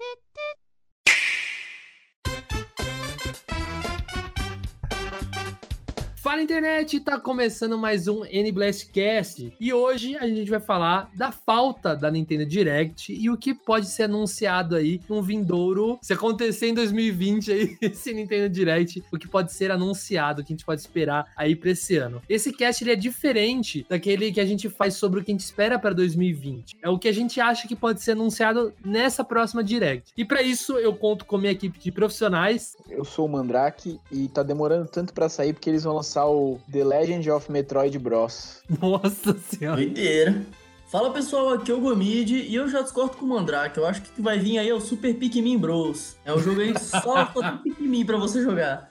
it? Fala internet, tá começando mais um N-Blastcast e hoje a gente vai falar da falta da Nintendo Direct e o que pode ser anunciado aí num vindouro, se acontecer em 2020 aí, esse Nintendo Direct, o que pode ser anunciado, o que a gente pode esperar aí pra esse ano. Esse cast ele é diferente daquele que a gente faz sobre o que a gente espera pra 2020. É o que a gente acha que pode ser anunciado nessa próxima Direct. E pra isso eu conto com minha equipe de profissionais. Eu sou o Mandrake e tá demorando tanto pra sair porque eles vão lançar o The Legend of Metroid Bros. Nossa senhora. Doideira. Fala pessoal, aqui é o Gomid e eu já discordo com o Mandrake. Eu acho que o que vai vir aí é o Super Pikmin Bros. É um jogo aí só, só tem Pikmin pra você jogar.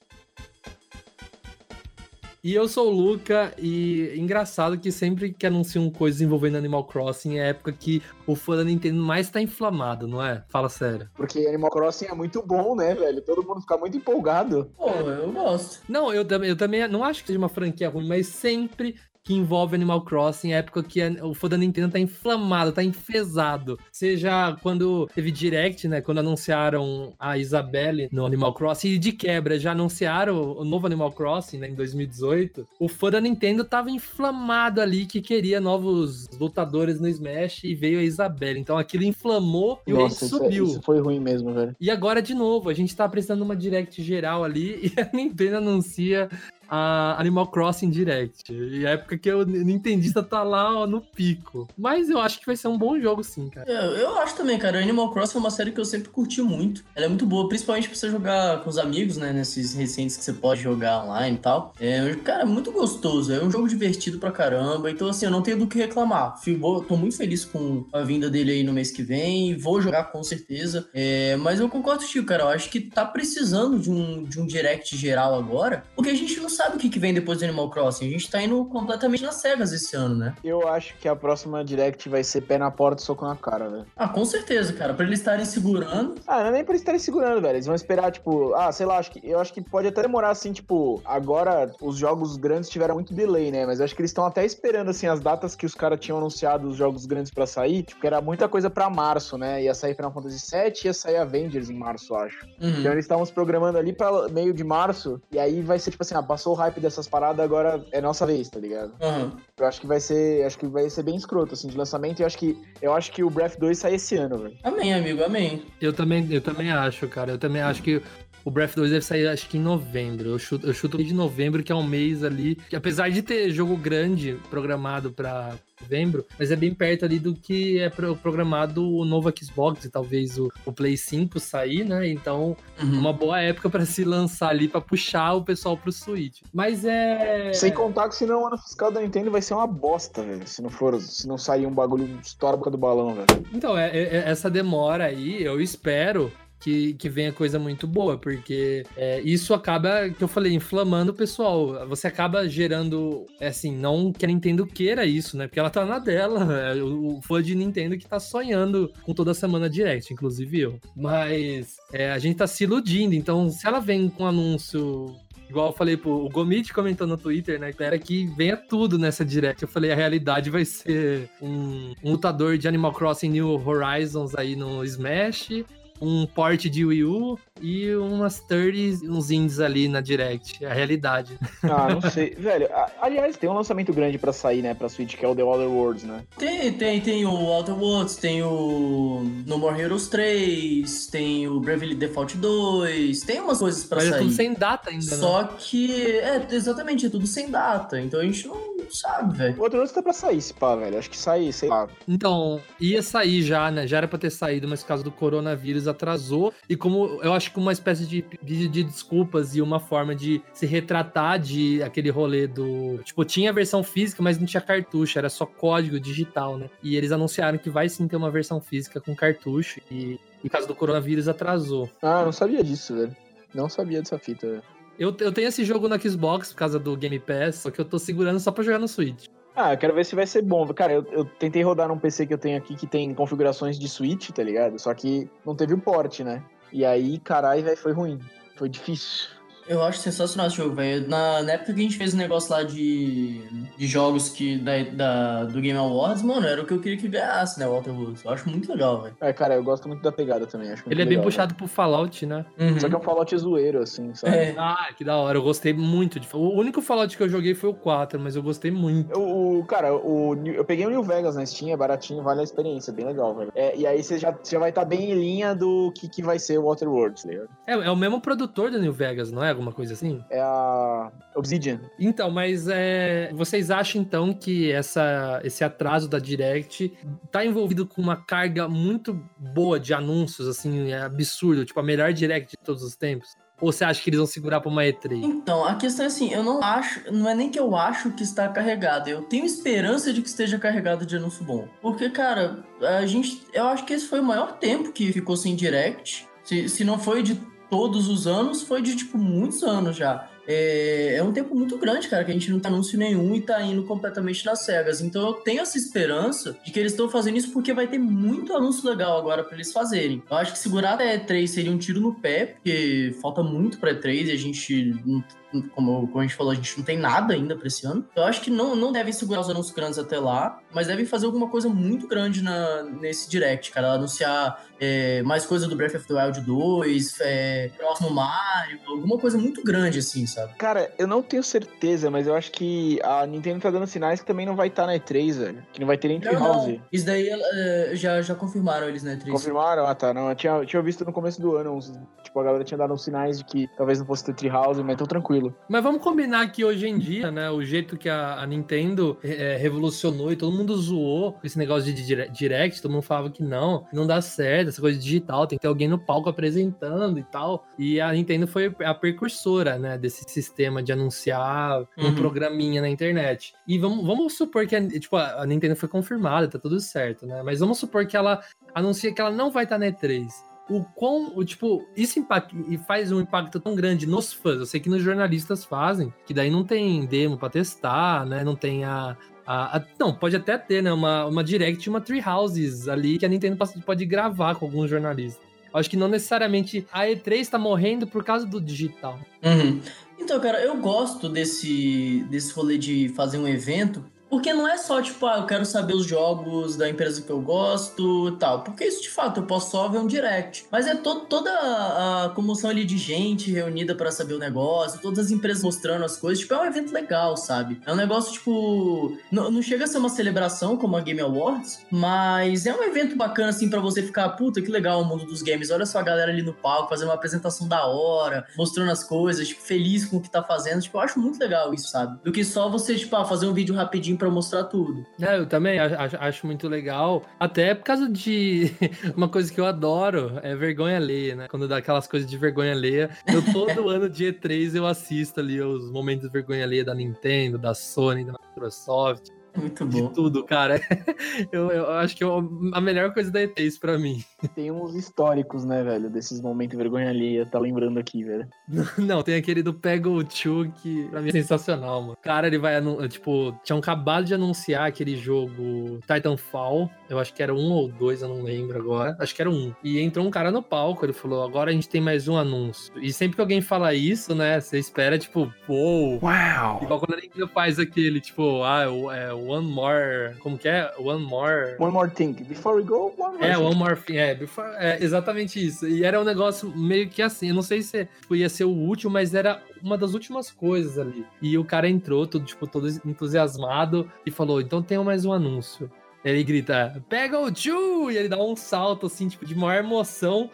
E eu sou o Luca, e engraçado que sempre que anunciam coisas envolvendo Animal Crossing é a época que o fã da Nintendo mais tá inflamado, não é? Fala sério. Porque Animal Crossing é muito bom, né, velho? Todo mundo fica muito empolgado. Pô, eu gosto. Não, eu, também- eu também não acho que seja uma franquia ruim, mas sempre que envolve Animal Crossing é a época que o fã da Nintendo tá inflamado, tá enfesado. Seja quando teve Direct, né? Quando anunciaram a Isabelle no Animal Crossing, e de quebra já anunciaram o novo Animal Crossing, né? Em 2018. O fã da Nintendo tava inflamado ali que queria novos lutadores no Smash e veio a Isabelle. Então aquilo inflamou e o Nossa, isso, é- subiu. isso foi ruim mesmo, velho. E agora, de novo, a gente tá precisando de uma direct geral ali e a Nintendo anuncia a Animal Crossing Direct. E a época que o Nintendista tá lá ó, no pico. Mas eu acho que vai ser um bom jogo, sim, cara. Eu, eu acho também, cara. Animal Crossing é uma série que eu sempre curti muito. Ela é muito boa, principalmente pra você jogar com os amigos, né? Nesses recentes que você pode jogar online e tal. É, cara, é muito gostoso. É um jogo divertido pra caramba. Então, assim, eu não tenho do que reclamar. Vou- tô muito feliz com a vinda dele aí no mês que vem. Vou jogar com certeza. É, mas eu concordo contigo, cara. Eu acho que tá precisando de um, de um direct geral agora. Porque a gente não sabe o que, que vem depois do Animal Crossing. A gente tá indo completamente nas cegas esse ano, né? Eu acho que a próxima Direct vai ser pé na porta e soco na cara, velho. Ah, com certeza, cara. Pra eles estarem segurando. Ah, não é nem pra eles estarem segurando, velho. Eles vão esperar, tipo, ah, sei lá, acho que, eu acho que pode até demorar assim, tipo, agora os jogos grandes tiveram muito delay, né? Mas eu acho que eles estão até esperando, assim, as datas que os caras tinham anunciado os jogos grandes pra sair, tipo, era muita coisa pra março, né? Ia sair Final Fantasy VII e ia sair Avengers em março, acho. Uhum. Então eles estavam se programando ali pra meio de março, e aí vai ser tipo assim, ah, passou o hype dessas paradas, agora é nossa vez, tá ligado? Uhum. Eu acho que vai ser, acho que vai ser bem escroto assim de lançamento, e eu acho que eu acho que o Breath 2 sai esse ano, velho. Amém, amigo, amém. Eu também, eu também acho, cara. Eu também acho que o Breath 2 deve sair, acho que em novembro. Eu chuto, eu chuto de novembro, que é um mês ali. Que apesar de ter jogo grande programado pra novembro, mas é bem perto ali do que é pro- programado o novo Xbox e talvez o, o Play 5 sair, né? Então, Uhum. uma boa época pra se lançar ali, pra puxar o pessoal pro Switch. Mas é. Sem contar que senão o ano fiscal da Nintendo vai ser uma bosta, velho. Se não for, se não sair um bagulho boca do balão, velho. Então, é, é- é- essa demora aí, eu espero que, que venha coisa muito boa, porque é, isso acaba, que eu falei, inflamando o pessoal. Você acaba gerando, é assim, não que a Nintendo queira isso, né? Porque ela tá na dela. é, o, o fã de Nintendo que tá sonhando com toda semana direct, inclusive eu. Mas é, a gente tá se iludindo, então se ela vem com anúncio Igual eu falei pro o Gomit comentou no Twitter, né? Espera que venha tudo nessa direct. Eu falei, a realidade vai ser um, um lutador de Animal Crossing New Horizons aí no Smash, um port de Wii U e umas 30, uns indies ali na direct. É a realidade. Ah, não sei. velho, aliás, tem um lançamento grande pra sair, né, pra Switch, que é o The Other Worlds, né? Tem, tem, tem o Outer Worlds, tem o No More Heroes 3, tem o Bravely Default 2, tem umas coisas pra Mas é sair. tudo sem data ainda, né? Só que, é, exatamente, é tudo sem data. Então a gente não sabe, velho. O Worlds tá pra sair, esse pá, velho. Acho que sai, sei lá. Então, ia sair já, né? Já era pra ter saído, mas por causa do coronavírus atrasou. E como eu acho que uma espécie de vídeo de desculpas e uma forma de se retratar de aquele rolê do. Tipo, tinha a versão física, mas não tinha cartucho, era só código digital, né? E eles anunciaram que vai sim ter uma versão física com cartucho. E E por causa do coronavírus atrasou. Ah, não sabia disso, velho. Não sabia dessa fita, velho. Eu, eu tenho esse jogo no Xbox por causa do Game Pass, só que eu tô segurando só pra jogar no Switch. Ah, eu quero ver se vai ser bom. Cara, eu, eu tentei rodar num PC que eu tenho aqui que tem configurações de Switch, tá ligado? Só que não teve o port, né? E aí, caralho, foi ruim. Foi difícil. Eu acho sensacional esse jogo, velho. Na, na época que a gente fez o um negócio lá de, de jogos que, da, da, do Game Awards, mano, era o que eu queria que ganhasse, né, Walter Woods. Eu acho muito legal, velho. É, cara, eu gosto muito da pegada também. Acho muito Ele é bem legal, puxado pro Fallout, né? Uhum. Só que é um Fallout zoeiro, assim, sabe? É. Ah, que da hora. Eu gostei muito. De... O único Fallout que eu joguei foi o 4, mas eu gostei muito. O, o- cara, o, eu peguei o New Vegas na Steam, é baratinho, vale a experiência, bem legal, velho. É, e aí você já, já vai estar bem em linha do que, que vai ser o Waterworld, tá ligado? É, é o mesmo produtor do New Vegas, não é? Alguma coisa assim? É a Obsidian. Então, mas é, vocês acham então que essa, esse atraso da Direct tá envolvido com uma carga muito boa de anúncios, assim, é absurdo, tipo a melhor Direct de todos os tempos? Ou você acha que eles vão segurar pra uma E3? Então, a questão é assim, eu não acho, não é nem que eu acho que está carregado, eu tenho esperança de que esteja carregado de anúncio bom. Porque, cara, a gente, eu acho que esse foi o maior tempo que ficou sem direct. Se, se não foi de todos os anos, foi de, tipo, muitos anos já. É, é um tempo muito grande, cara, que a gente não tem anúncio nenhum e tá indo completamente nas cegas. Então eu tenho essa esperança de que eles estão fazendo isso porque vai ter muito anúncio legal agora pra eles fazerem. Eu acho que segurar a E3 seria um tiro no pé, porque falta muito pra E3 e a gente, não- como, como a gente falou, a gente não tem nada ainda pra esse ano. Eu acho que não, não devem segurar os anúncios grandes até lá, mas devem fazer alguma coisa muito grande na, nesse direct, cara. Anunciar é, mais coisa do Breath of the Wild 2, é, próximo Mario, alguma coisa muito grande assim, sabe? Cara, eu não tenho certeza, mas eu acho que a Nintendo tá dando sinais que também não vai estar na E3, velho. Que não vai ter nem Treehouse. Isso daí é, já, já confirmaram eles, né, Tris? Confirmaram? Ah, tá. Não, eu tinha, eu tinha visto no começo do ano. Uns, tipo, a galera tinha dado uns sinais de que talvez não fosse ter Treehouse, mas tô tranquilo. Mas vamos combinar que hoje em dia, né, o jeito que a, a Nintendo é, revolucionou e todo mundo zoou esse negócio de dire- direct, todo mundo falava que não, não dá certo, essa coisa digital, tem que ter alguém no palco apresentando e tal. E a Nintendo foi a precursora, né, desse sistema de anunciar um Uhum. programinha na internet. E vamos, vamos supor que a, tipo, a a Nintendo foi confirmada, tá tudo certo, né? Mas vamos supor que ela anuncia que ela não vai estar na E3 o quão, o, tipo, isso impacta, e faz um impacto tão grande nos fãs. Eu sei que nos jornalistas fazem, que daí não tem demo pra testar, né? Não tem a. a- a- não, pode até ter, né? Uma, uma direct, uma Treehouses ali que a Nintendo pode- gravar com alguns jornalistas. Acho que não necessariamente a E3 tá morrendo por causa do digital. Uhum. Então, cara, eu gosto desse, desse rolê de fazer um evento, porque não é só, tipo, ah, eu quero saber os jogos da empresa que eu gosto e tal. Porque isso, de fato, eu posso só ver um direct. Mas é to toda a comoção ali de gente reunida pra saber o negócio, todas as empresas mostrando as coisas. Tipo, é um evento legal, sabe? É um negócio, tipo... Não, não chega a ser uma celebração como a Game Awards, mas é um evento bacana, assim, pra você ficar, puta, que legal o mundo dos games. Olha só a galera ali no palco, fazendo uma apresentação da hora, mostrando as coisas, tipo, feliz com o que tá fazendo. Tipo, eu acho muito legal isso, sabe? Do que só você, tipo, ah, fazer um vídeo rapidinho pra mostrar tudo. É, eu também acho, acho muito legal. Até por causa de uma coisa que eu adoro, é vergonha alheia, né? Quando dá aquelas coisas de vergonha alheia. Eu todo ano de E3 eu assisto ali os momentos de vergonha alheia da Nintendo, da Sony, da Microsoft, Muito de bom. tudo, cara. Eu, eu acho que é a melhor coisa da E3 pra mim. Tem uns históricos, né, velho? Desses momentos de vergonha alheia, tá lembrando aqui, velho. Não, tem aquele do Pega o Chu que pra mim é sensacional, mano. Cara, ele vai, tipo, tinham acabado de anunciar aquele jogo Titanfall. Eu acho que era um ou dois, eu não lembro agora. Acho que era um. E entrou um cara no palco, ele falou: agora a gente tem mais um anúncio. E sempre que alguém fala isso, né, você espera, tipo, uou. Wow. Igual quando a Nintendo faz aquele, tipo, ah, é One More. Como que é? One More. One more thing. Before we go, one more É, thing. One More Thing, é, before- é, exatamente isso. E era um negócio meio que assim, eu não sei se tipo, ia ser o último, mas era uma das últimas coisas ali. E o cara entrou, todo, tipo, todo entusiasmado e falou, então tem mais um anúncio. Ele grita, pega o Chu! E ele dá um salto, assim, tipo, de maior emoção.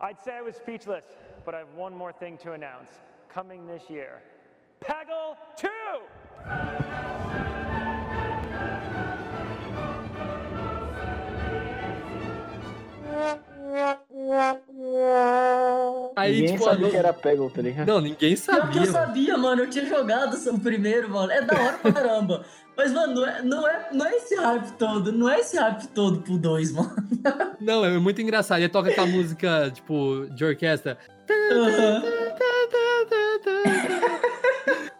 I'd say I was speechless, but I have one more thing to announce. Coming this year Peggle 2! Aí, Ninguém tipo, sabia não- que era Peggle, tá ligado? Não, ninguém Pior que eu sabia. mano. sabia, mano. Eu tinha jogado o primeiro, mano. É da hora pra caramba. Mas, mano, não é, não, é, não é esse hype todo. Não é esse hype todo pro 2, mano. Não, é muito engraçado. Ele toca aquela música, tipo, de orquestra. Aham.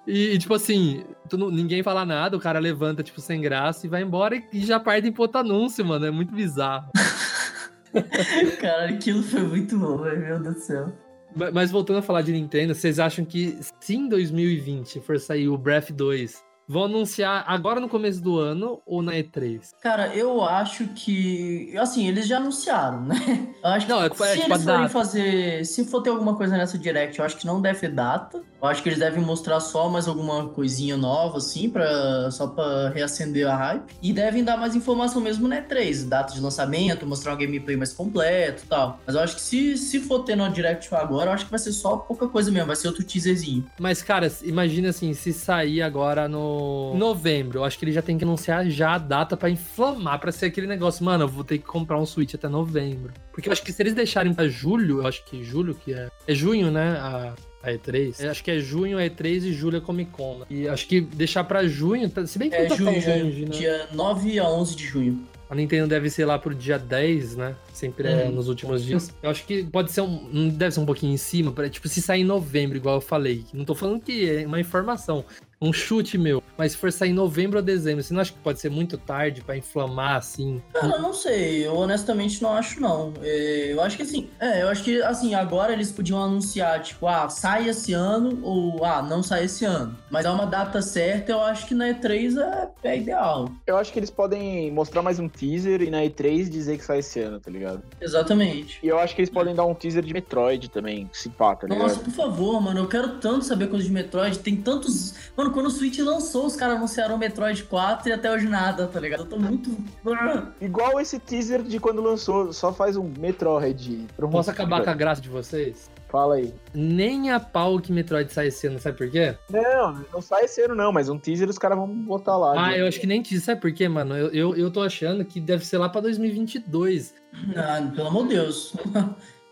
E, e, tipo assim, tu não- ninguém fala nada, o cara levanta, tipo, sem graça e vai embora e, e já parte em puta anúncio, mano. É muito bizarro. Cara, aquilo foi muito bom, velho. Meu Deus do céu. Ma- Mas voltando a falar de Nintendo, vocês acham que se em 2020 for sair o Breath 2, vão anunciar agora no começo do ano ou na E3? Cara, eu acho que. Assim, eles já anunciaram, né? Eu acho que Não, é- é se tipo a eles forem data. fazer. Se for ter alguma coisa nessa direct, eu acho que não deve ter data. Eu acho que eles devem mostrar só mais alguma coisinha nova, assim, pra, só pra reacender a hype. E devem dar mais informação mesmo na E3, data de lançamento, mostrar um gameplay mais completo e tal. Mas eu acho que se, se for ter no direct agora, eu acho que vai ser só pouca coisa mesmo, vai ser outro teaserzinho. Mas, cara, imagina assim, se sair agora no novembro, eu acho que ele já tem que anunciar já a data pra inflamar, pra ser aquele negócio, mano, eu vou ter que comprar um Switch até novembro. Porque eu acho que se eles deixarem pra julho, eu acho que julho que é. É junho, né? A, a E3. Eu acho que é junho a E3 e julho a Comic Con. né? E acho que deixar pra junho, tá- se bem que É não tá junho, tão junho, longe, né? dia 9 a 11 de junho. A Nintendo deve ser lá pro dia 10, né? Sempre é Uhum. nos últimos dias. Eu acho que pode ser um. Não deve ser um pouquinho em cima. pra- tipo, se sair em novembro, igual eu falei. Não tô falando que é uma informação. Um chute meu. Mas se for sair em novembro ou dezembro, você não acha que pode ser muito tarde pra inflamar assim? Cara, eu não sei, eu honestamente não acho não. É, eu acho que assim, é, eu acho que assim, agora eles podiam anunciar, tipo, ah, sai esse ano ou ah, não sai esse ano. Mas dá uma data certa, eu acho que na E3 é, é ideal. Eu acho que eles podem mostrar mais um teaser e na E3 dizer que sai esse ano, tá ligado? Exatamente. E eu acho que eles podem dar um teaser de Metroid também, se pá, tá ligado? Nossa, por favor, mano, eu quero tanto saber coisa de Metroid. Tem tantos. Mano, quando o Switch lançou, os caras anunciaram o Metroid 4 e até hoje nada, tá ligado? Eu tô muito. Igual esse teaser de quando lançou, só faz um Metroid. Pronto. Posso acabar com a graça de vocês? Fala aí. Nem a pau que Metroid sai esse ano, sabe por quê? Não, não sai esse ano não, mas um teaser os caras vão botar lá. Ah, né? eu acho que nem disso, sabe por quê, mano? Eu, eu, eu tô achando que deve ser lá pra 2022. Ah, pelo amor de Deus.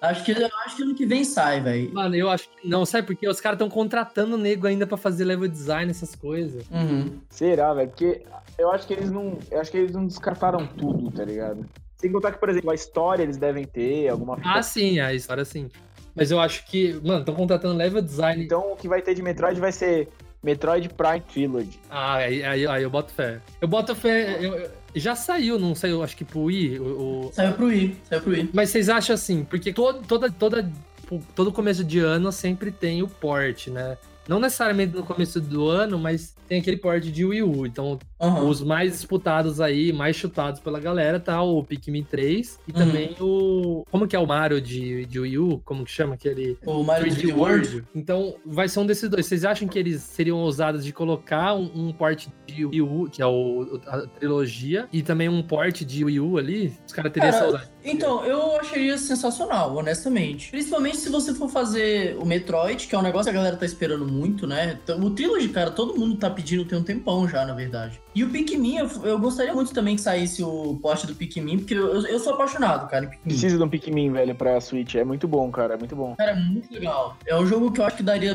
Acho, que, eu acho que ano que vem sai, velho. Mano, eu acho que não, sabe por quê? Os caras estão contratando nego ainda pra fazer level design, essas coisas. Uhum. Será, velho? Porque eu acho que eles não. Eu acho que eles não descartaram tudo, tá ligado? Sem contar que, por exemplo, a história eles devem ter, alguma Ah, sim, a história sim. Mas eu acho que, mano, estão contratando level design. Então o que vai ter de Metroid vai ser Metroid Prime Trilogy. Ah, aí, aí, aí eu boto fé. Eu boto fé. eu- eu- já saiu, não saiu, acho que pro Wii. O, Saiu pro Wii, saiu pro Wii. Mas vocês acham assim, porque todo, toda, toda, tipo, todo começo de ano sempre tem o port, né? Não necessariamente no começo do ano, mas tem aquele port de Wii U. Então, Aham. os mais disputados aí, mais chutados pela galera, tá o Pikmin 3 e também o. Como que é o Mario de, de Wii U? Como que chama aquele? O Mario 3D 3D World. Então, vai ser um desses dois. Vocês acham que eles seriam ousados de colocar um, um port de Wii U, que é o, a trilogia, e também um port de Wii U ali? Os caras teriam essa. Então, eu acharia sensacional, honestamente. Principalmente se você for fazer o Metroid, que é um negócio que a galera tá esperando muito, né? Então, O Trilogy, cara, todo mundo tá pedindo tem um tempão já, na verdade. E o Pikmin, eu, eu gostaria muito também que saísse o porte do Pikmin, porque eu, eu sou apaixonado, cara, em Pikmin. Precisa de um Pikmin, velho, pra Switch. É muito bom, cara. É muito bom. Cara, é muito legal. É um jogo que eu acho que daria,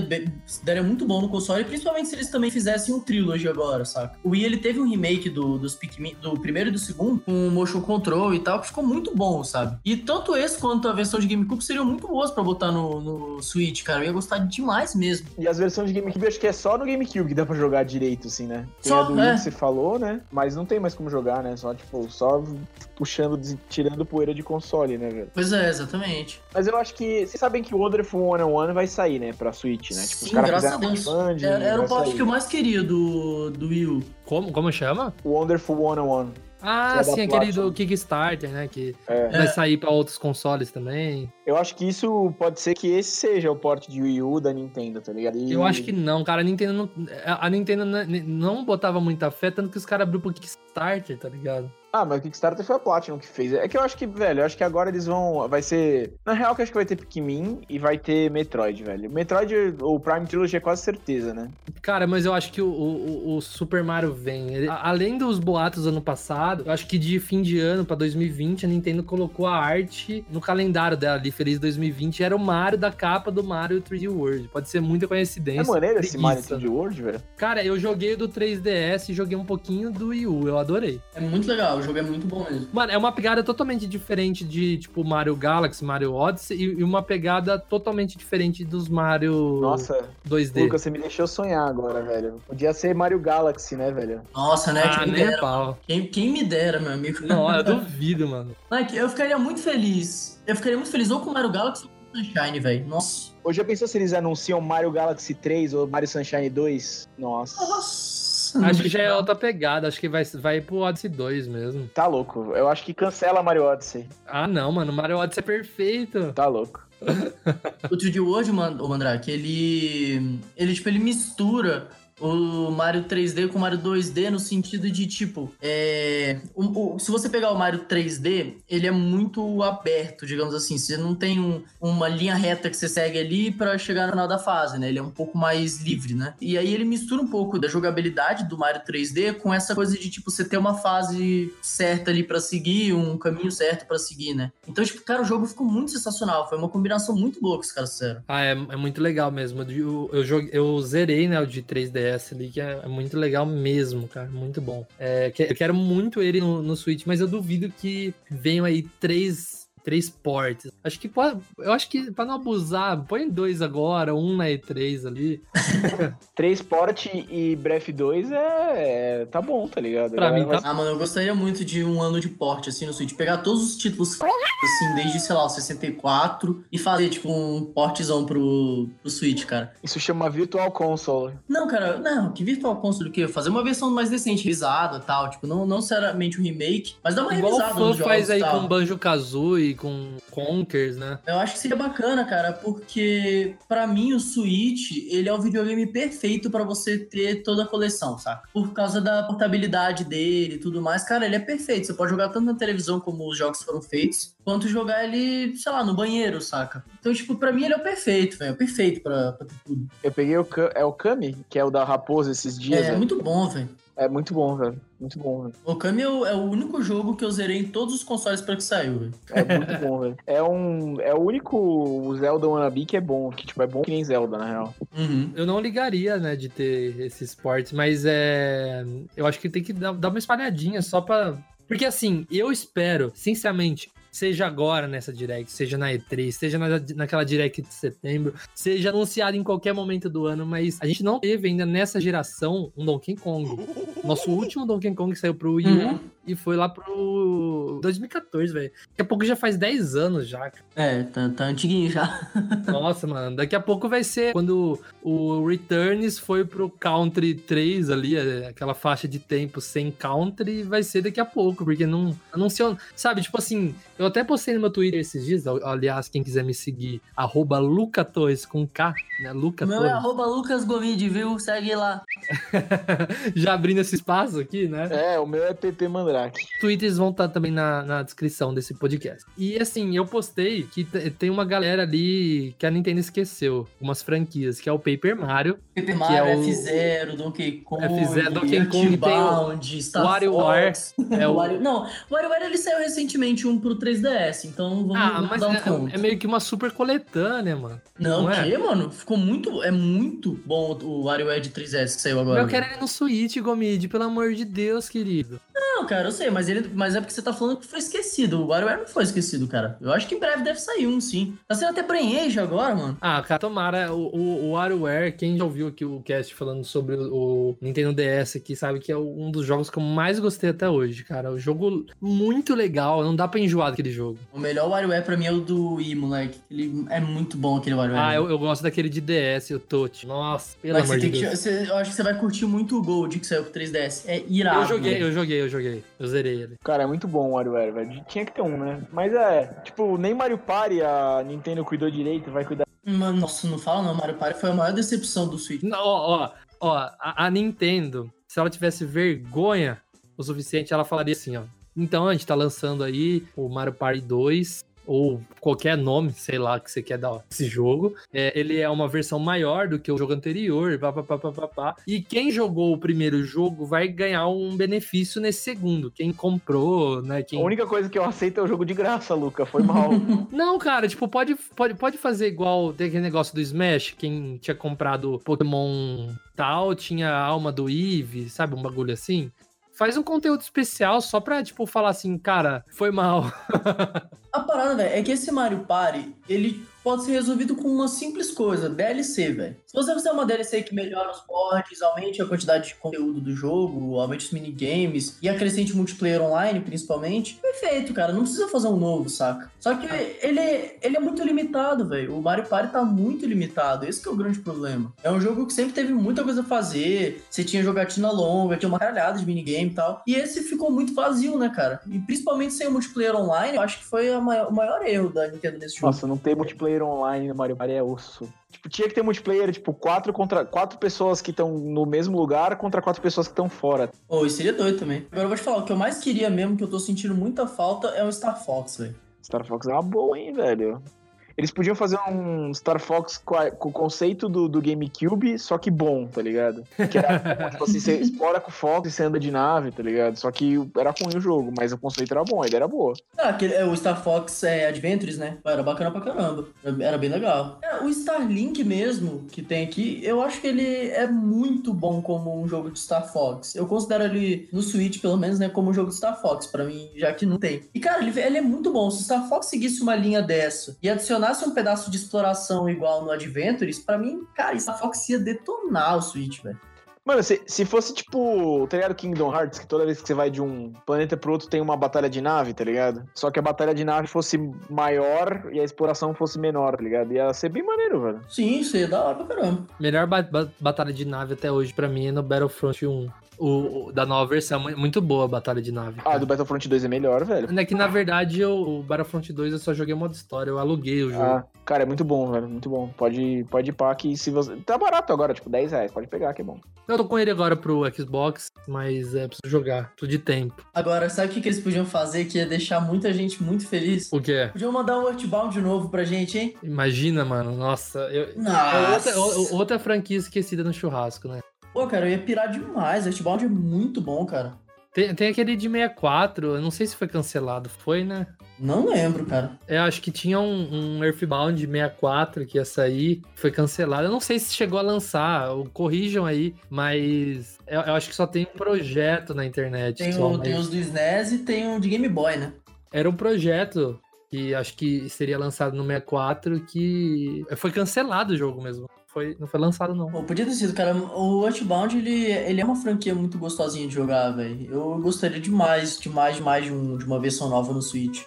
daria muito bom no console, principalmente se eles também fizessem um trilogy agora, saca? O Wii, ele teve um remake do, dos Pikmin, do primeiro e do segundo, com motion control e tal, que ficou muito bom, sabe? E tanto esse quanto a versão de GameCube seriam muito boas pra botar no, no Switch, cara. Eu ia gostar demais mesmo. E as versões de GameCube, acho que é só no GameCube que dá pra jogar direito, assim, né? Tem Só, a do é. que você falou, né? Mas não tem mais como jogar, né? Só, tipo, só puxando, tirando poeira de console, né, velho? Pois é, exatamente. Mas eu acho que... Vocês sabem que o Wonderful 101 vai sair, né? Pra Switch, né? Tipo, os Sim, caras graças a fizeram Deus. uma funding, Era, era o sair. que eu mais queria do, do Wii U. Como, como chama? O Wonderful 101. Ah, é sim, aquele do Kickstarter, né? Que É. vai sair pra outros consoles também. Eu acho que isso pode ser que esse seja o porte de Wii U da Nintendo, tá ligado? E- Eu acho que não, cara. A Nintendo não, a Nintendo não- não botava muita fé, tanto que os caras abriram pro Kickstarter, tá ligado? Ah, mas o Kickstarter foi a Platinum que fez. É que eu acho que, velho, eu acho que agora eles vão. Vai ser. Na real, que eu acho que vai ter Pikmin e vai ter Metroid, velho. Metroid, o Prime Trilogy é quase certeza, né? Cara, mas eu acho que o, o, o Super Mario vem. Ele- além dos boatos do ano passado, eu acho que de fim de ano pra 2020, a Nintendo colocou a arte no calendário dela ali, Feliz 2020. Era o Mario da capa do Mario 3D World. Pode ser muita É coincidência. maneiro esse Mario preguiça. 3D World, velho. Cara, eu joguei o do 3DS e joguei um pouquinho do Wii U. Eu adorei. É muito legal, jogo é muito bom mesmo. Mano, é uma pegada totalmente diferente de, tipo, Mario Galaxy, Mario Odyssey, e, e uma pegada totalmente diferente dos Mario Nossa, 2D. Lucas, você me deixou sonhar agora, velho. Podia ser Mario Galaxy, né, velho? Nossa, né? ah, quem, me dera, quem, quem me dera, meu amigo. Não, eu duvido, mano. Mike, eu ficaria muito feliz. Eu ficaria muito feliz ou com o Mario Galaxy ou com o Sunshine, velho. Nossa. Hoje já pensou se eles anunciam Mario Galaxy 3 ou Mario Sunshine 2? Nossa. Nossa. Acho que já é outra pegada, acho que vai, vai pro Odyssey 2 mesmo. Tá louco. Eu acho que cancela Mario Odyssey. Ah, não, mano, Mario Odyssey é perfeito. Tá louco. O 3D World, ô Mandrake, ele. Ele, tipo, ele mistura o Mario 3D com o Mario 2D no sentido de, tipo, é, o- o- se você pegar o Mario 3D, ele é muito aberto, digamos assim. Você não tem um- uma linha reta que você segue ali pra chegar no final da fase, né? Ele é um pouco mais livre, né? E aí ele mistura um pouco da jogabilidade do Mario 3D com essa coisa de, tipo, você ter uma fase certa ali pra seguir, um caminho certo pra seguir, né? Então, tipo, cara, o jogo ficou muito sensacional. Foi uma combinação muito boa que os caras fizeram. Ah, é, é muito legal mesmo. Eu, eu, joguei- eu zerei, né, o de 3DS ali, que é, é muito legal mesmo, cara. Muito bom. É, eu quero muito ele no, no Switch, mas eu duvido que venham aí três. Três portes. Acho que pode. Eu acho que pra não abusar, põe dois agora, um na E3 ali. 3 Port e Breath 2 é, é- Tá bom, tá ligado? Pra Agora mim tá Ah, mano, eu gostaria muito de um ano de porte, assim, no Switch. Pegar todos os títulos, assim, desde, sei lá, o 64 e fazer, tipo, um portezão pro, pro Switch, cara. Isso chama Virtual Console. Não, cara, não, que Virtual Console o quê? Fazer uma versão mais decente, revisada e tal. Tipo, não, não necessariamente um remake, mas dá uma Igual o revisada fã nos jogos faz aí tal. com Banjo Kazooie, com Conkers, né? Eu acho que seria bacana, cara, porque pra mim o Switch, ele é o videogame perfeito pra você ter toda a coleção, saca? Por causa da portabilidade dele e tudo mais, cara, ele é perfeito. Você pode jogar tanto na televisão como os jogos foram feitos, quanto jogar ele, sei lá, no banheiro, saca? Então, tipo, pra mim ele é o perfeito, velho, perfeito pra, pra ter tudo. Eu peguei o, é o Kami, que é o da Raposa esses dias. É, velho. muito bom, velho. É muito bom, velho. Muito bom, velho. O Kami é o, é o único jogo que eu zerei em todos os consoles pra que saiu, velho. É muito bom, velho. É um. É o único Zelda Wannabe que é bom. Que, tipo, é bom que nem Zelda, na real. Uhum. Eu não ligaria, né, de ter esses portes, mas é. Eu acho que tem que dar, dar uma espalhadinha só pra. Porque assim, eu espero, sinceramente, seja agora nessa Direct, seja na E3, seja na, naquela Direct de setembro, seja anunciado em qualquer momento do ano, mas a gente não teve ainda nessa geração um Donkey Kong. Nosso último Donkey Kong saiu pro Wii U Uhum. E foi lá pro 2014, velho. Daqui a pouco já faz 10 anos já, cara. É, tá, tá antiguinho já. Nossa, mano, daqui a pouco vai ser quando o Returns foi pro Country 3 ali, é, aquela faixa de tempo sem Country, vai ser daqui a pouco, porque não anunciou, sabe, tipo assim, eu até postei no meu Twitter esses dias, aliás, quem quiser me seguir, arroba Luca Torres com K, né, Luca meu é arroba Lucas Gomide, viu? Segue lá. já abrindo esse espaço aqui, né, É, o meu é PP Mandrake. Twitters vão estar também na, na descrição desse podcast. E assim, eu postei que te- tem uma galera ali que a Nintendo esqueceu, umas franquias, que é o Paper Mario, Paper Mario, é o- F0, Donkey Kong, F0, Donkey Kong, Earthbound, Star WarioWare, Fox. é o- Wario- Não, WarioWare ele saiu recentemente um pro 3DS, então vamos, Ah, mas dar um é, conto. é meio que uma super coletânea, mano. Não, não o é? quê, mano? Ficou muito... É muito bom o WarioWare de 3DS que saiu agora. eu quero ele no Switch, Gomid, pelo amor de Deus, querido. Não, cara, eu sei, mas, ele, mas é porque você tá falando que foi esquecido. O WarioWare não foi esquecido, cara. Eu acho que em breve deve sair um, sim. Tá sendo até Brainage agora, mano. Ah, cara, tomara o, o, o WarioWare, quem já ouviu aqui o cast falando sobre o, o Nintendo DS aqui, sabe que é um dos jogos que eu mais gostei até hoje, cara. O jogo muito legal, não dá pra enjoar daquele jogo. O melhor WarioWare pra mim é o do Wii, moleque. Ele é muito bom aquele WarioWare. Ah, eu, eu gosto daquele de DS, o Touch. Nossa, pelo Mas amor de tem que, Deus. você- eu acho que você vai curtir muito o Gold que saiu pro 3DS. É irado. Eu joguei, velho. eu joguei, eu joguei. Eu zerei ele. Cara, é muito bom o WarioWare, velho. Tinha que ter um, né? Mas é, tipo, nem Mario Party a Nintendo cuidou direito, vai cuidar. Mano, nossa, não fala não. Mario Party foi a maior decepção do Switch. Não, Ó, ó, ó, a, a Nintendo, se ela tivesse vergonha o suficiente, ela falaria assim, ó. Então a gente tá lançando aí o Mario Party 2 ou qualquer nome, sei lá, que você quer dar esse jogo. É, ele é uma versão maior do que o jogo anterior, pá, pá, pá, pá, pá, pá. E quem jogou o primeiro jogo vai ganhar um benefício nesse segundo. Quem comprou, né? Quem... A única coisa que eu aceito é o jogo de graça, Luca. Foi mal. Não, cara, tipo, pode, pode, pode fazer igual tem aquele negócio do Smash, quem tinha comprado Pokémon tal, tinha a alma do Eve, sabe? Um bagulho assim. Faz um conteúdo especial só pra, tipo, falar assim, cara, foi mal. A parada, velho, é que esse Mario Party, ele pode ser resolvido com uma simples coisa, DLC, velho. Se você fizer uma DLC que melhora os mods, aumente a quantidade de conteúdo do jogo, aumente os minigames e acrescente multiplayer online, principalmente, perfeito, cara. Não precisa fazer um novo, saca? Só que ele, ele é muito limitado, velho. O Mario Party tá muito limitado. Esse é o grande problema. É um jogo que sempre teve muita coisa a fazer. Você tinha jogatina longa, tinha uma caralhada de minigame e tal. E esse ficou muito vazio, né, cara? E principalmente sem o multiplayer online, eu acho que foi a maior- o maior erro da Nintendo nesse jogo. Nossa, não ter multiplayer online no Mario Party é osso. Tipo, tinha que ter multiplayer, tipo, quatro contra quatro pessoas que estão no mesmo lugar contra quatro pessoas que estão fora. Pô, isso seria doido também. Agora eu vou te falar, o que eu mais queria mesmo, que eu tô sentindo muita falta, é o Star Fox, velho. Star Fox é uma boa, hein, velho. Eles podiam fazer um Star Fox com, a- com o conceito do, do GameCube, só que bom, tá ligado? Que era, tipo assim, você explora com Fox e você anda de nave, tá ligado? Só que era ruim o jogo, mas o conceito era bom, ideia era boa. Ah, aquele, é, o Star Fox é, Adventures, né? Era bacana pra caramba. Era bem legal. É, o Starlink mesmo, que tem aqui, eu acho que ele é muito bom como um jogo de Star Fox. Eu considero ele, no Switch, pelo menos, né, como um jogo de Star Fox, pra mim, já que não tem. E, cara, ele, ele é muito bom. Se o Star Fox seguisse uma linha dessa e adicionasse um pedaço de exploração igual no Adventures, pra mim, cara, Star Fox ia detonar o Switch, velho. Mano, se, se fosse tipo, tá ligado Kingdom Hearts, que toda vez que você vai de um planeta pro outro tem uma batalha de nave, tá ligado? Só que a batalha de nave fosse maior e a exploração fosse menor, tá ligado? Ia ser bem maneiro, velho. Sim, isso ia da hora pra caramba. Melhor ba- ba- batalha de nave até hoje pra mim é no Battlefront 1. O, o- da nova versão, mu- muito boa a batalha de nave. Ah, cara. do Battlefront 2 é melhor, velho. É que na verdade eu, o Battlefront 2 eu só joguei modo história, eu aluguei o jogo. Ah, cara, é muito bom, velho. Muito bom. Pode, pode ir pá que se você. Tá barato agora, tipo, 10 reais. Pode pegar, que é bom. Eu tô com ele agora pro Xbox, mas é preciso jogar, preciso de tempo. Agora, sabe o que, que eles podiam fazer que ia deixar muita gente muito feliz? O que é? Podiam mandar um Earthbound de novo pra gente, hein? Imagina, mano, nossa. Eu, é Nossa! outra, o- outra franquia esquecida no churrasco, né? Pô, cara, eu ia pirar demais. Earthbound é muito bom, cara. Tem, tem aquele de 64, eu não sei se foi cancelado, foi, né? Não lembro, cara. Eu acho que tinha um, um Earthbound 64 que ia sair, foi cancelado. Eu não sei se chegou a lançar, corrijam aí, mas eu, eu acho que só tem um projeto na internet. Tem, o, tem os do SNES e tem o de Game Boy, né? Era um projeto que acho que seria lançado no 64 que foi cancelado o jogo mesmo. Foi, não foi lançado, não. Pô, podia ter sido, cara. O Earthbound, ele, ele é uma franquia muito gostosinha de jogar, velho. Eu gostaria demais, demais, demais de, um- de uma versão nova no Switch.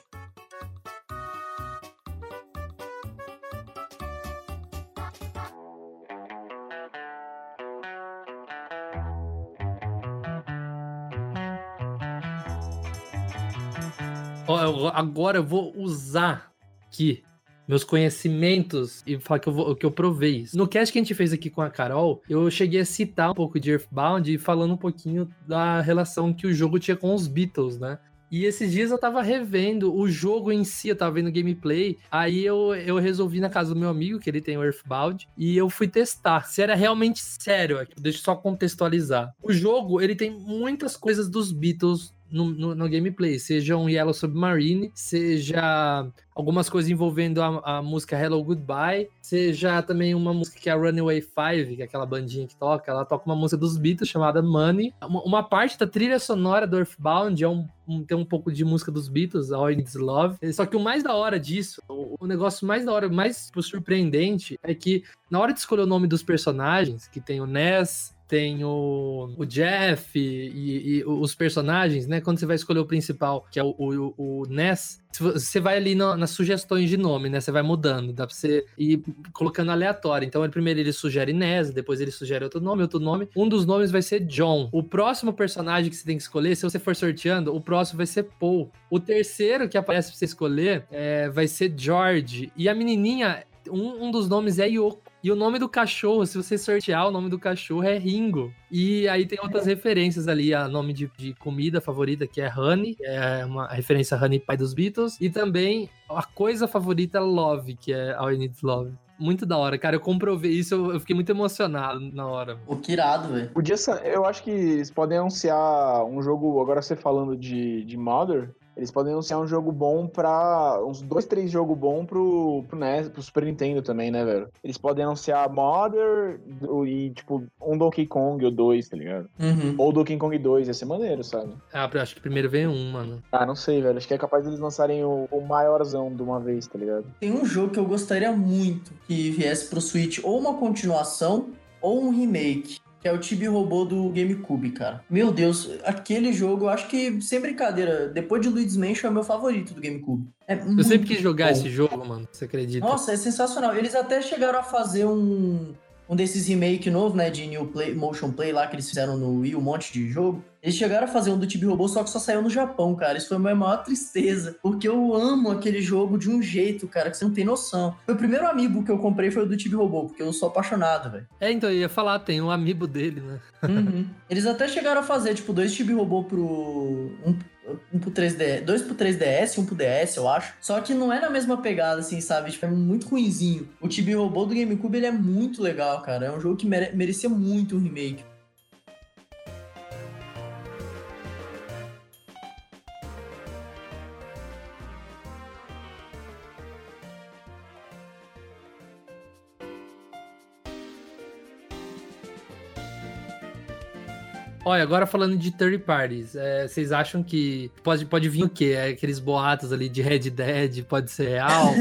Agora eu vou usar aqui meus conhecimentos e falar que eu, vou, que eu provei isso. No cast que a gente fez aqui com a Carol, eu cheguei a citar um pouco de Earthbound e falando um pouquinho da relação que o jogo tinha com os Beatles, né? E esses dias eu tava revendo o jogo em si, eu tava vendo gameplay. Aí eu, eu resolvi na casa do meu amigo, que ele tem o Earthbound, e eu fui testar se era realmente sério. Deixa eu só contextualizar. O jogo, ele tem muitas coisas dos Beatles no, no, no gameplay, seja um Yellow Submarine, seja algumas coisas envolvendo a, a música Hello Goodbye, seja também uma música que é a Runaway Five, que é aquela bandinha que toca, ela toca uma música dos Beatles chamada Money. Uma, uma parte da trilha sonora do Earthbound é um, um- tem um pouco de música dos Beatles, All I Need Is Love. Só que o mais da hora disso, o, o negócio mais da hora, mais tipo, surpreendente, é que na hora de escolher o nome dos personagens, que tem o Ness, tem o, o Jeff e, e os personagens, né? Quando você vai escolher o principal, que é o, o, o Ness, você vai ali na- nas sugestões de nome, né? Você vai mudando, dá pra você ir colocando aleatório. Então, ele, primeiro ele sugere Ness, depois ele sugere outro nome, outro nome. Um dos nomes vai ser John. O próximo personagem que você tem que escolher, se você for sorteando, o próximo vai ser Paul. O terceiro que aparece pra você escolher é, vai ser George. E a menininha, um, um dos nomes é Yoko. E o nome do cachorro, se você sortear, o nome do cachorro é Ringo. E aí tem outras referências ali, a nome de, de comida favorita, que é Honey, que é uma referência a Honey, pai dos Beatles. E também a coisa favorita Love, que é All You Need Is Love. Muito da hora, cara. Eu comprovei isso, eu, fiquei muito emocionado na hora. Pô, que irado, velho. Podia ser, eu acho que eles podem anunciar um jogo, agora você falando de, de Mother, eles podem anunciar um jogo bom pra. uns dois, três jogos bons pro, pro, NES, pro Super Nintendo também, né, velho? Eles podem anunciar Mother e, tipo, um Donkey Kong ou dois, tá ligado? Uhum. Ou Donkey Kong 2, ia ser maneiro, sabe? Ah, eu acho que primeiro vem um, mano. Ah, não sei, velho. Acho que é capaz deles lançarem o, o maiorzão de uma vez, tá ligado? Tem um jogo que eu gostaria muito que viesse pro Switch ou uma continuação ou um remake. Que é o Tibi Robô do GameCube, cara. Meu Deus, aquele jogo, eu acho que, sem brincadeira, depois de Luigi's Mansion é o meu favorito do GameCube. É Eu sempre quis jogar bom. esse jogo, mano. Você acredita? Nossa, é sensacional. Eles até chegaram a fazer um, um desses remake novo, né, de New Play, Motion Play lá que eles fizeram no Wii, um monte de jogo. Eles chegaram a fazer um do Tibi Robô, só que só saiu no Japão, cara. Isso foi a minha maior tristeza, porque eu amo aquele jogo de um jeito, cara, que você não tem noção. O primeiro amiibo que eu comprei foi o do Tibi Robô, porque eu sou apaixonado, velho. É, então, eu ia falar, tem um amiibo dele, né? Uhum. Eles até chegaram a fazer, tipo, dois Tibi Robô pro. Um, um pro 3D, dois pro 3DS, um pro DS, eu acho. Só que não é na mesma pegada, assim, sabe? Tipo, é muito ruinzinho. O Tibi Robô do GameCube, ele é muito legal, cara. É um jogo que mere merecia muito um remake. Olha, agora falando de third parties, é, vocês acham que pode, pode vir o quê? É, aqueles boatos ali de Red Dead, pode ser real?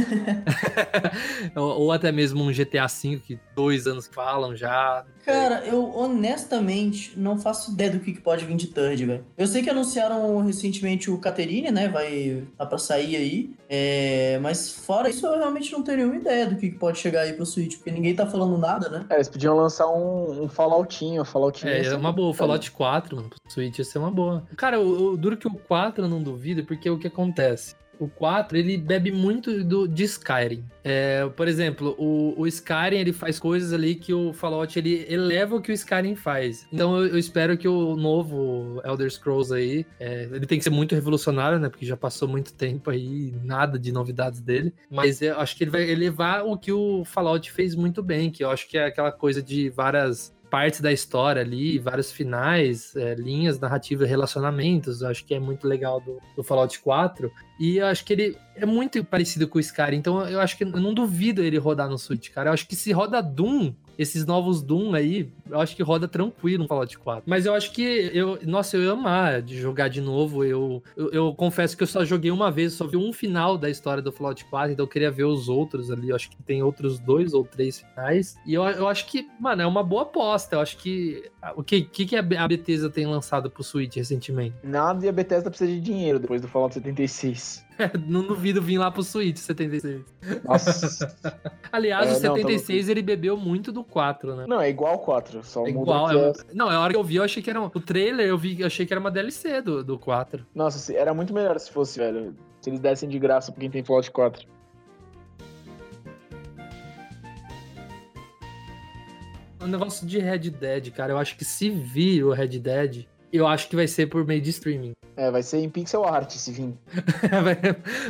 ou, ou até mesmo um GTA V que dois anos falam já. Cara, eu honestamente não faço ideia do que, que pode vir de third, velho. Eu sei que anunciaram recentemente o Caterine, né? Vai tá pra sair aí. É, mas fora isso, eu realmente não tenho nenhuma ideia do que, que pode chegar aí pro Switch, porque ninguém tá falando nada, né? É, eles podiam lançar um, um Falloutinho, Falloutinho. É, é uma boa. Fallout 4 mano, pro Switch ia ser uma boa. Cara, o, o duro que o 4 eu não duvido, porque o que acontece? O 4, ele bebe muito do, de Skyrim. É, por exemplo, o, o Skyrim, ele faz coisas ali que o Fallout, ele eleva o que o Skyrim faz. Então eu, eu espero que o novo Elder Scrolls aí, é, ele tem que ser muito revolucionário, né? Porque já passou muito tempo aí, nada de novidades dele. Mas eu acho que ele vai elevar o que o Fallout fez muito bem, que eu acho que é aquela coisa de várias partes da história ali, vários finais, é, linhas narrativas, relacionamentos. Acho que é muito legal do, do Fallout 4. E eu acho que ele é muito parecido com o Skyrim. Então eu acho que eu não duvido ele rodar no Switch, cara. Eu acho que se roda Doom, esses novos Doom aí, eu acho que roda tranquilo no Fallout 4. Mas eu acho que eu, nossa, eu ia amar de jogar de novo. Eu, eu, eu confesso que eu só joguei uma vez, só vi um final da história do Fallout 4, então eu queria ver os outros ali. Eu acho que tem outros dois ou três finais. E eu, eu acho que, mano, é uma boa aposta. Eu acho que. O que, que, que a Bethesda tem lançado pro Switch recentemente? Nada e a Bethesda precisa de dinheiro depois do Fallout 76. Não duvido vir lá pro Switch 76. Nossa. Aliás, É, o não, tá 76 ele bebeu muito do 4, né? não, é igual o 4, só É igual. é- é- Não, a hora que eu vi, eu achei que era. um- O trailer, eu vi, eu achei que era uma DLC do, do 4. Nossa, era muito melhor se fosse, velho. Se eles dessem de graça pra quem tem Fallout 4. O negócio de Red Dead, cara, eu acho que se vir o Red Dead, eu acho que vai ser por meio de streaming. É, vai ser em pixel art se vir. vai,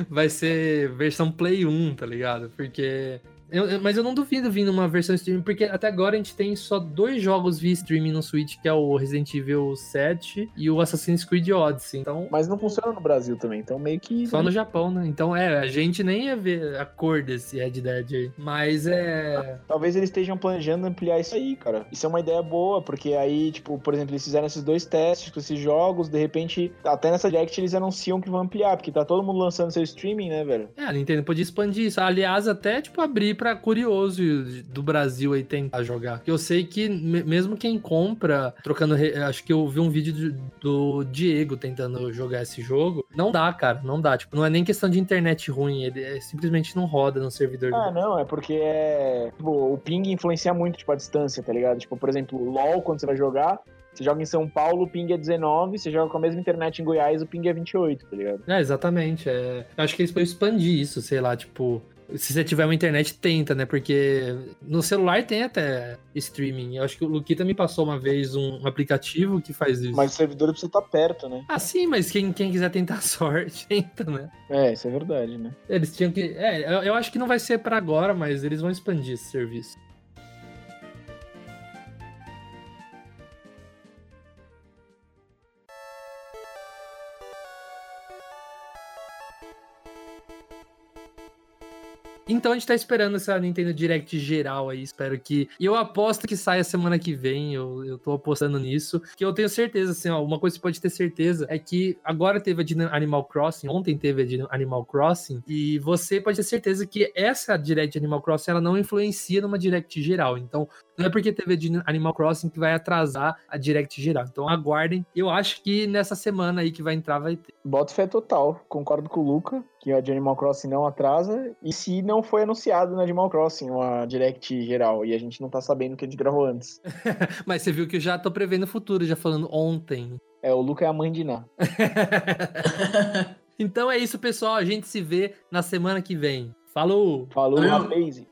vai ser versão Play 1, tá ligado? Porque. Eu- eu- mas eu não duvido vir numa versão streaming, porque até agora a gente tem só dois jogos via streaming no Switch, que é o Resident Evil 7 e o Assassin's Creed Odyssey. Então, Mas não funciona no Brasil também, então meio que. Só no Japão, né? Então, é, a gente nem ia ver a cor desse Red Dead aí. Mas é. Talvez eles estejam planejando ampliar isso aí, cara. Isso é uma ideia boa, porque aí, tipo, por exemplo, eles fizeram esses dois testes com esses jogos, de repente, até nessa Direct eles anunciam que vão ampliar, porque tá todo mundo lançando seu streaming, né, velho? É, a Nintendo podia expandir isso. Aliás, até, tipo, abrir pra curioso do Brasil aí tentar jogar. Eu sei que me- mesmo quem compra, trocando. Acho que eu vi um vídeo do, Diego tentando jogar esse jogo. Não dá, cara, não dá. Tipo, não é nem questão de internet ruim, ele é- simplesmente não roda no servidor. Ah, não, é porque é. Tipo, o ping influencia muito, tipo, a distância, tá ligado? Tipo, por exemplo, o LOL, quando você vai jogar, você joga em São Paulo, o ping é 19, você joga com a mesma internet em Goiás, o ping é 28, tá ligado? É, exatamente. É... Eu acho que eles podem expandir isso, sei lá, tipo. Se você tiver uma internet, tenta, né? Porque no celular tem até streaming. Eu acho que o Luquita me passou uma vez um aplicativo que faz isso. Mas o servidor precisa estar perto, né? Ah, sim, mas quem, quem quiser tentar a sorte, tenta, né? É, isso é verdade, né? Eles tinham que. É, eu, eu acho que não vai ser pra agora, mas eles vão expandir esse serviço. Então a gente tá esperando essa Nintendo Direct geral aí, espero que. E eu aposto que saia semana que vem, eu, eu tô apostando nisso. Que eu tenho certeza, assim, ó, uma coisa que você pode ter certeza é que agora teve a Animal Crossing, ontem teve a Animal Crossing, e você pode ter certeza que essa Direct Animal Crossing ela não influencia numa Direct geral. Então, não é porque teve a Animal Crossing que vai atrasar a Direct geral. Então aguardem. Eu acho que nessa semana aí que vai entrar vai ter. Boto fé total. Concordo com o Luca, que a de Animal Crossing não atrasa. E se não foi anunciado na Animal Crossing uma Direct geral e a gente não tá sabendo o que a gente gravou antes. Mas você viu que eu já tô prevendo o futuro, já falando ontem. É, o Luca é a mãe de Ná. então é isso, pessoal. A gente se vê na semana que vem. Falou! Falou, Valeu.